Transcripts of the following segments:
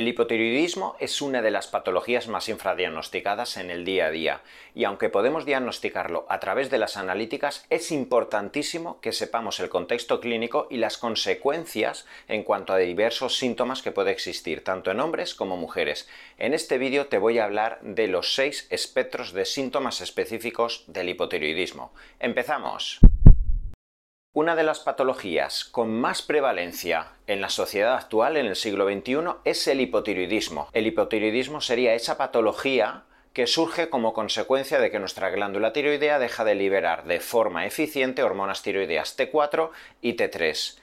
El hipotiroidismo es una de las patologías más infradiagnosticadas en el día a día y aunque podemos diagnosticarlo a través de las analíticas, es importantísimo que sepamos el contexto clínico y las consecuencias en cuanto a diversos síntomas que puede existir, tanto en hombres como mujeres. En este vídeo te voy a hablar de los seis espectros de síntomas específicos del hipotiroidismo. ¡Empezamos! Una de las patologías con más prevalencia en la sociedad actual, en el siglo XXI, es el hipotiroidismo. El hipotiroidismo sería esa patología que surge como consecuencia de que nuestra glándula tiroidea deja de liberar de forma eficiente hormonas tiroideas T4 y T3.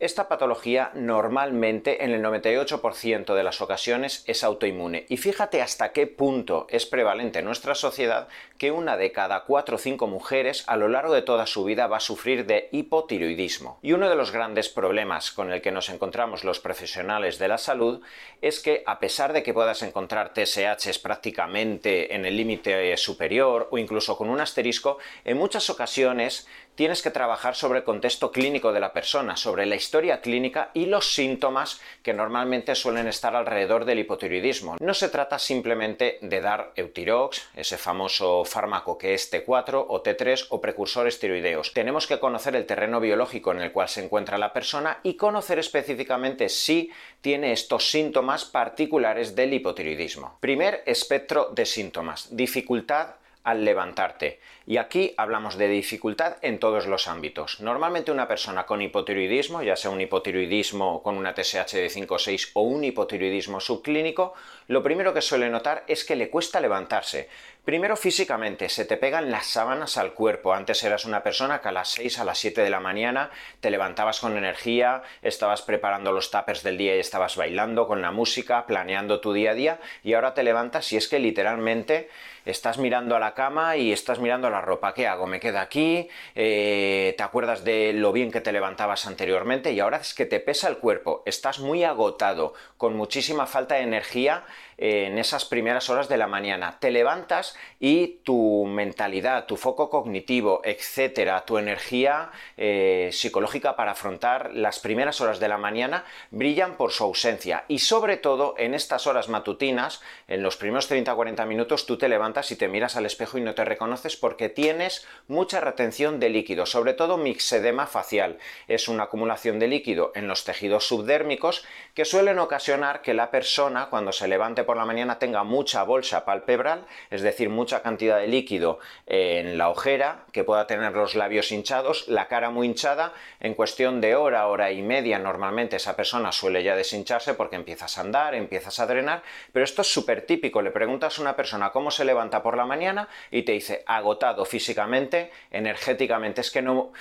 Esta patología normalmente en el 98% de las ocasiones es autoinmune y fíjate hasta qué punto es prevalente en nuestra sociedad que una de cada 4 o 5 mujeres a lo largo de toda su vida va a sufrir de hipotiroidismo. Y uno de los grandes problemas con el que nos encontramos los profesionales de la salud es que a pesar de que puedas encontrar TSHs prácticamente en el límite superior o incluso con un asterisco, en muchas ocasiones tienes que trabajar sobre el contexto clínico de la persona, sobre la historia clínica y los síntomas que normalmente suelen estar alrededor del hipotiroidismo. No se trata simplemente de dar Eutirox, ese famoso fármaco que es T4 o T3 o precursores tiroideos. Tenemos que conocer el terreno biológico en el cual se encuentra la persona y conocer específicamente si tiene estos síntomas particulares del hipotiroidismo. Primer espectro de síntomas, dificultad al levantarte. Y aquí hablamos de dificultad en todos los ámbitos. Normalmente una persona con hipotiroidismo, ya sea un hipotiroidismo con una TSH de 5 o 6 o un hipotiroidismo subclínico, lo primero que suele notar es que le cuesta levantarse. Primero físicamente, se te pegan las sábanas al cuerpo. Antes eras una persona que a las 6, a las 7 de la mañana te levantabas con energía, estabas preparando los tuppers del día y estabas bailando con la música, planeando tu día a día, y ahora te levantas y es que literalmente estás mirando a la cama y estás mirando ropa. ¿Qué hago? ¿Me queda aquí? Eh, ¿Te acuerdas de lo bien que te levantabas anteriormente? Y ahora es que te pesa el cuerpo, estás muy agotado, con muchísima falta de energía eh, en esas primeras horas de la mañana. Te levantas y tu mentalidad, tu foco cognitivo, etcétera, tu energía eh, psicológica para afrontar las primeras horas de la mañana brillan por su ausencia. Y sobre todo en estas horas matutinas, en los primeros 30-40 minutos, tú te levantas y te miras al espejo y no te reconoces porque tienes mucha retención de líquido, sobre todo mixedema facial. Es una acumulación de líquido en los tejidos subdérmicos que suelen ocasionar que la persona cuando se levante por la mañana tenga mucha bolsa palpebral, es decir, mucha cantidad de líquido en la ojera, que pueda tener los labios hinchados, la cara muy hinchada, en cuestión de hora, hora y media normalmente esa persona suele ya deshincharse porque empiezas a andar, empiezas a drenar, pero esto es súper típico, le preguntas a una persona cómo se levanta por la mañana y te dice agotado físicamente, energéticamente, es que no,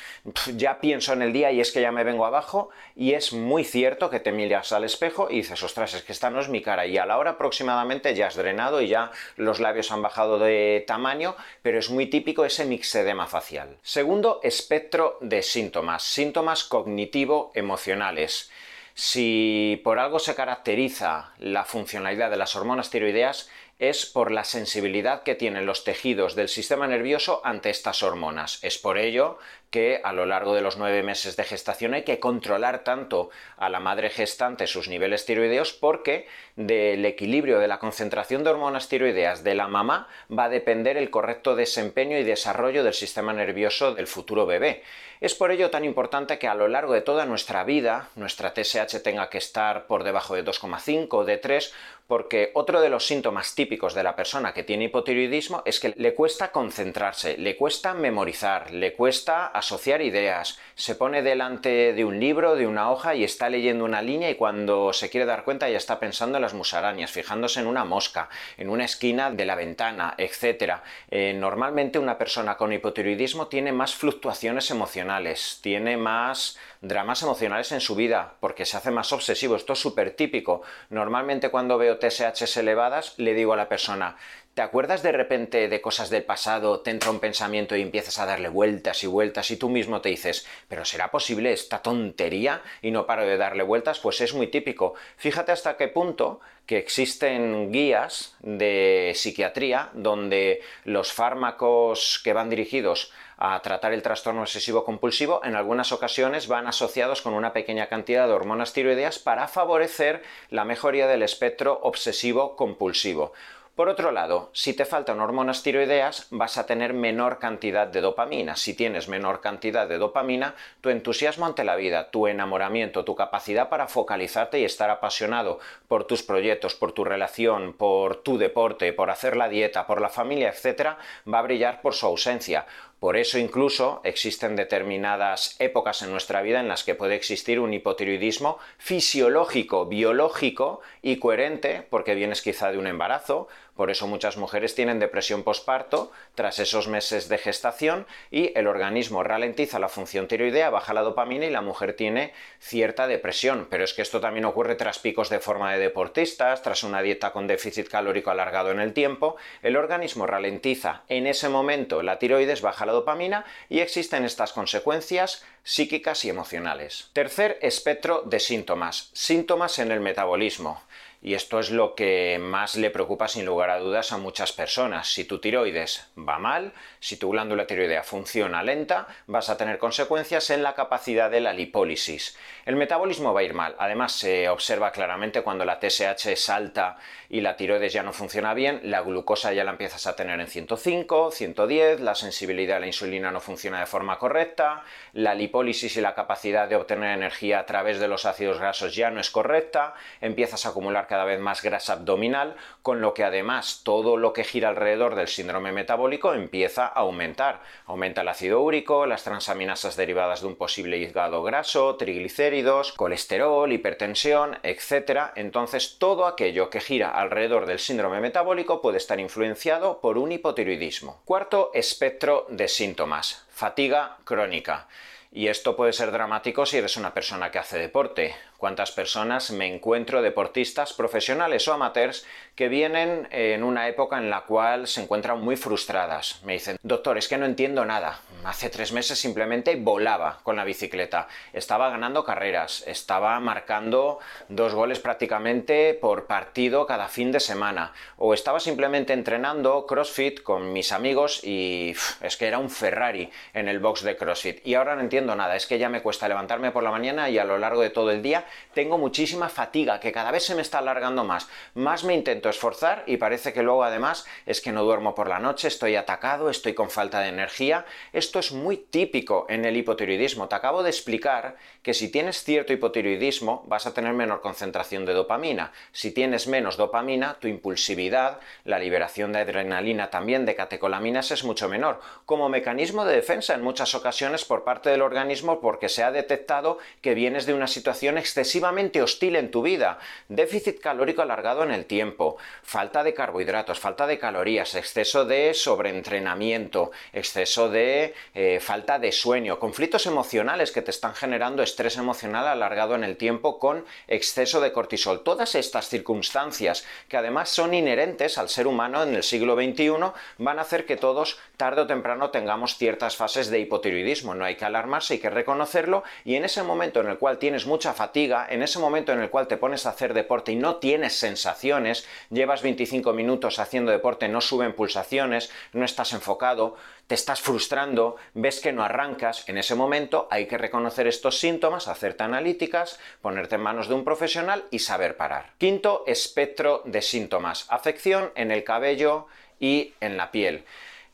ya pienso en el día y es que ya me vengo abajo y es muy cierto que te miras al espejo y dices, ostras, es que esta no es mi cara y a la hora aproximadamente ya has drenado y ya los labios han bajado de tamaño, pero es muy típico ese mixedema facial. Segundo, espectro de síntomas, síntomas cognitivo-emocionales. Si por algo se caracteriza la funcionalidad de las hormonas tiroideas es por la sensibilidad que tienen los tejidos del sistema nervioso ante estas hormonas. Es por ello que a lo largo de los nueve meses de gestación hay que controlar tanto a la madre gestante sus niveles tiroideos porque del equilibrio de la concentración de hormonas tiroideas de la mamá va a depender el correcto desempeño y desarrollo del sistema nervioso del futuro bebé. Es por ello tan importante que a lo largo de toda nuestra vida nuestra TSH tenga que estar por debajo de 2,5 o de 3 porque otro de los síntomas típicos de la persona que tiene hipotiroidismo es que le cuesta concentrarse, le cuesta memorizar, le cuesta asociar ideas, se pone delante de un libro, de una hoja y está leyendo una línea y cuando se quiere dar cuenta ya está pensando en las musarañas, fijándose en una mosca, en una esquina de la ventana, etc. Eh, normalmente una persona con hipotiroidismo tiene más fluctuaciones emocionales, tiene más dramas emocionales en su vida, porque se hace más obsesivo. Esto es súper típico. Normalmente cuando veo TSHs elevadas, le digo a la persona, ¿Te acuerdas de repente de cosas del pasado, te entra un pensamiento y empiezas a darle vueltas y vueltas y tú mismo te dices, pero ¿será posible esta tontería? Y no paro de darle vueltas, pues es muy típico. Fíjate hasta qué punto que existen guías de psiquiatría donde los fármacos que van dirigidos a tratar el trastorno obsesivo compulsivo en algunas ocasiones van asociados con una pequeña cantidad de hormonas tiroideas para favorecer la mejoría del espectro obsesivo compulsivo. Por otro lado, si te faltan hormonas tiroideas, vas a tener menor cantidad de dopamina. Si tienes menor cantidad de dopamina, tu entusiasmo ante la vida, tu enamoramiento, tu capacidad para focalizarte y estar apasionado por tus proyectos, por tu relación, por tu deporte, por hacer la dieta, por la familia, etc., va a brillar por su ausencia. Por eso incluso existen determinadas épocas en nuestra vida en las que puede existir un hipotiroidismo fisiológico, biológico y coherente, porque vienes quizá de un embarazo, por eso muchas mujeres tienen depresión posparto tras esos meses de gestación y el organismo ralentiza la función tiroidea, baja la dopamina y la mujer tiene cierta depresión. Pero es que esto también ocurre tras picos de forma de deportistas, tras una dieta con déficit calórico alargado en el tiempo. El organismo ralentiza en ese momento la tiroides, baja la dopamina y existen estas consecuencias psíquicas y emocionales. Tercer espectro de síntomas. Síntomas en el metabolismo. Y esto es lo que más le preocupa sin lugar a dudas a muchas personas. Si tu tiroides va mal, si tu glándula tiroidea funciona lenta, vas a tener consecuencias en la capacidad de la lipólisis. El metabolismo va a ir mal. Además, se observa claramente cuando la TSH es alta y la tiroides ya no funciona bien, la glucosa ya la empiezas a tener en 105, 110, la sensibilidad a la insulina no funciona de forma correcta, la lipólisis y la capacidad de obtener energía a través de los ácidos grasos ya no es correcta, empiezas a acumular cada vez más grasa abdominal, con lo que además todo lo que gira alrededor del síndrome metabólico empieza a aumentar. Aumenta el ácido úrico, las transaminasas derivadas de un posible hígado graso, triglicéridos, colesterol, hipertensión, etc. Entonces todo aquello que gira alrededor del síndrome metabólico puede estar influenciado por un hipotiroidismo. Cuarto espectro de síntomas. Fatiga crónica. Y esto puede ser dramático si eres una persona que hace deporte cuántas personas me encuentro deportistas profesionales o amateurs que vienen en una época en la cual se encuentran muy frustradas. Me dicen, doctor, es que no entiendo nada. Hace tres meses simplemente volaba con la bicicleta. Estaba ganando carreras, estaba marcando dos goles prácticamente por partido cada fin de semana. O estaba simplemente entrenando CrossFit con mis amigos y es que era un Ferrari en el box de CrossFit. Y ahora no entiendo nada. Es que ya me cuesta levantarme por la mañana y a lo largo de todo el día tengo muchísima fatiga, que cada vez se me está alargando más. Más me intento esforzar y parece que luego además es que no duermo por la noche, estoy atacado, estoy con falta de energía. Esto es muy típico en el hipotiroidismo. Te acabo de explicar que si tienes cierto hipotiroidismo vas a tener menor concentración de dopamina. Si tienes menos dopamina, tu impulsividad, la liberación de adrenalina también, de catecolaminas es mucho menor. Como mecanismo de defensa en muchas ocasiones por parte del organismo porque se ha detectado que vienes de una situación excesiva excesivamente hostil en tu vida, déficit calórico alargado en el tiempo, falta de carbohidratos, falta de calorías, exceso de sobreentrenamiento, exceso de eh, falta de sueño, conflictos emocionales que te están generando estrés emocional alargado en el tiempo con exceso de cortisol. Todas estas circunstancias que además son inherentes al ser humano en el siglo XXI van a hacer que todos tarde o temprano tengamos ciertas fases de hipotiroidismo. No hay que alarmarse, hay que reconocerlo y en ese momento en el cual tienes mucha fatiga, en ese momento en el cual te pones a hacer deporte y no tienes sensaciones, llevas 25 minutos haciendo deporte, no suben pulsaciones, no estás enfocado, te estás frustrando, ves que no arrancas, en ese momento hay que reconocer estos síntomas, hacerte analíticas, ponerte en manos de un profesional y saber parar. Quinto espectro de síntomas, afección en el cabello y en la piel.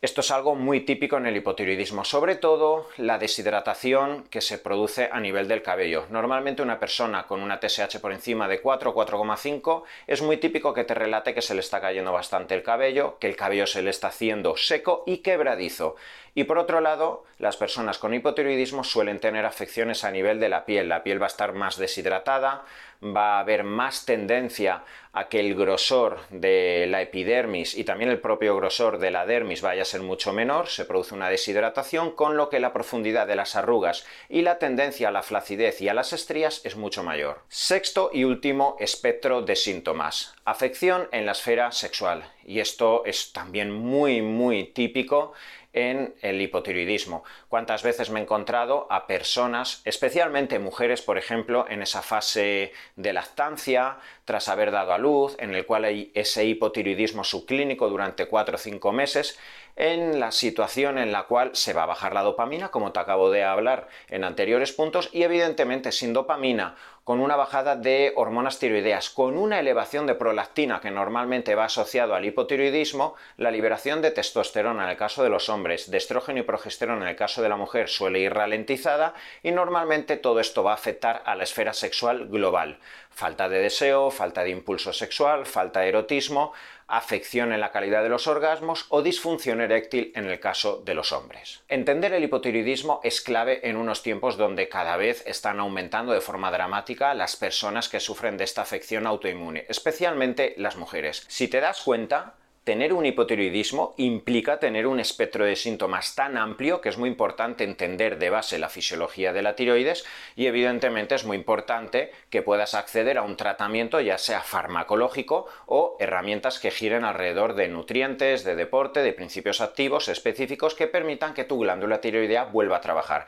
Esto es algo muy típico en el hipotiroidismo, sobre todo la deshidratación que se produce a nivel del cabello. Normalmente una persona con una TSH por encima de 4 o 4,5 es muy típico que te relate que se le está cayendo bastante el cabello, que el cabello se le está haciendo seco y quebradizo. Y por otro lado, las personas con hipotiroidismo suelen tener afecciones a nivel de la piel. La piel va a estar más deshidratada, va a haber más tendencia a que el grosor de la epidermis y también el propio grosor de la dermis vaya a ser mucho menor, se produce una deshidratación, con lo que la profundidad de las arrugas y la tendencia a la flacidez y a las estrías es mucho mayor. Sexto y último espectro de síntomas. Afección en la esfera sexual. Y esto es también muy, muy típico en el hipotiroidismo. ¿Cuántas veces me he encontrado a personas, especialmente mujeres, por ejemplo, en esa fase de lactancia, tras haber dado a luz, en el cual hay ese hipotiroidismo subclínico durante 4 o 5 meses, en la situación en la cual se va a bajar la dopamina, como te acabo de hablar en anteriores puntos, y evidentemente sin dopamina, con una bajada de hormonas tiroideas, con una elevación de prolactina que normalmente va asociado al hipotiroidismo, la liberación de testosterona en el caso de los hombres, de estrógeno y progesterona en el caso de la mujer suele ir ralentizada y normalmente todo esto va a afectar a la esfera sexual global. Falta de deseo, falta de impulso sexual, falta de erotismo, afección en la calidad de los orgasmos o disfunción eréctil en el caso de los hombres. Entender el hipotiroidismo es clave en unos tiempos donde cada vez están aumentando de forma dramática las personas que sufren de esta afección autoinmune, especialmente las mujeres. Si te das cuenta, tener un hipotiroidismo implica tener un espectro de síntomas tan amplio que es muy importante entender de base la fisiología de la tiroides y evidentemente es muy importante que puedas acceder a un tratamiento ya sea farmacológico o herramientas que giren alrededor de nutrientes, de deporte, de principios activos específicos que permitan que tu glándula tiroidea vuelva a trabajar.